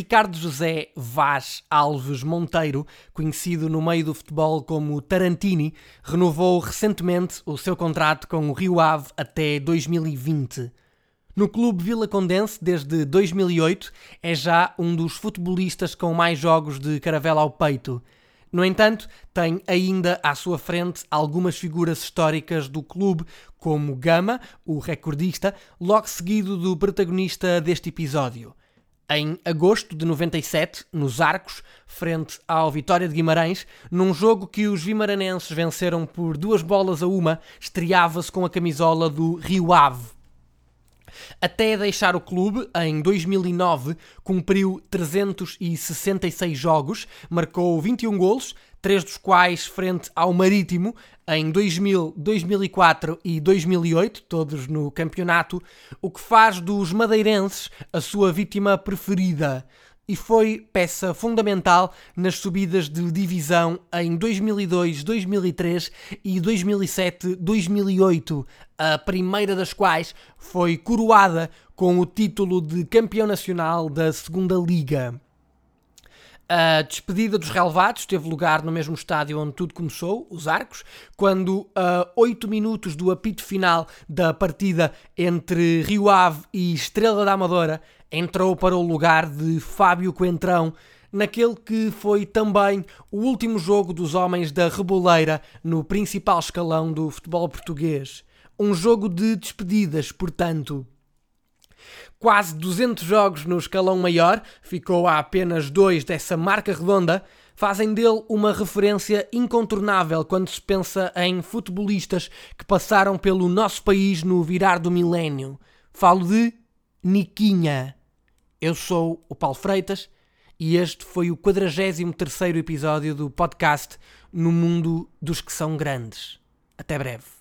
Ricardo José Vaz Alves Monteiro, conhecido no meio do futebol como Tarantini, renovou recentemente o seu contrato com o Rio Ave até 2020. No clube Vila Condense desde 2008, é já um dos futebolistas com mais jogos de caravela ao peito. No entanto, tem ainda à sua frente algumas figuras históricas do clube, como Gama, o recordista, logo seguido do protagonista deste episódio. Em agosto de 97, nos Arcos, frente ao Vitória de Guimarães, num jogo que os vimaranenses venceram por duas bolas a uma, estreava-se com a camisola do Rio Ave. Até deixar o clube, em 2009, cumpriu 366 jogos, marcou 21 golos, três dos quais frente ao Marítimo em 2000, 2004 e 2008, todos no campeonato, o que faz dos madeirenses a sua vítima preferida e foi peça fundamental nas subidas de divisão em 2002, 2003 e 2007, 2008, a primeira das quais foi coroada com o título de campeão nacional da Segunda Liga. A despedida dos relevados teve lugar no mesmo estádio onde tudo começou, os Arcos, quando a 8 minutos do apito final da partida entre Rio Ave e Estrela da Amadora entrou para o lugar de Fábio Coentrão naquele que foi também o último jogo dos homens da Reboleira no principal escalão do futebol português. Um jogo de despedidas, portanto quase 200 jogos no escalão maior, ficou a apenas dois dessa marca redonda, fazem dele uma referência incontornável quando se pensa em futebolistas que passaram pelo nosso país no virar do milénio. Falo de Niquinha. Eu sou o Paulo Freitas e este foi o 43º episódio do podcast No Mundo dos que são grandes. Até breve.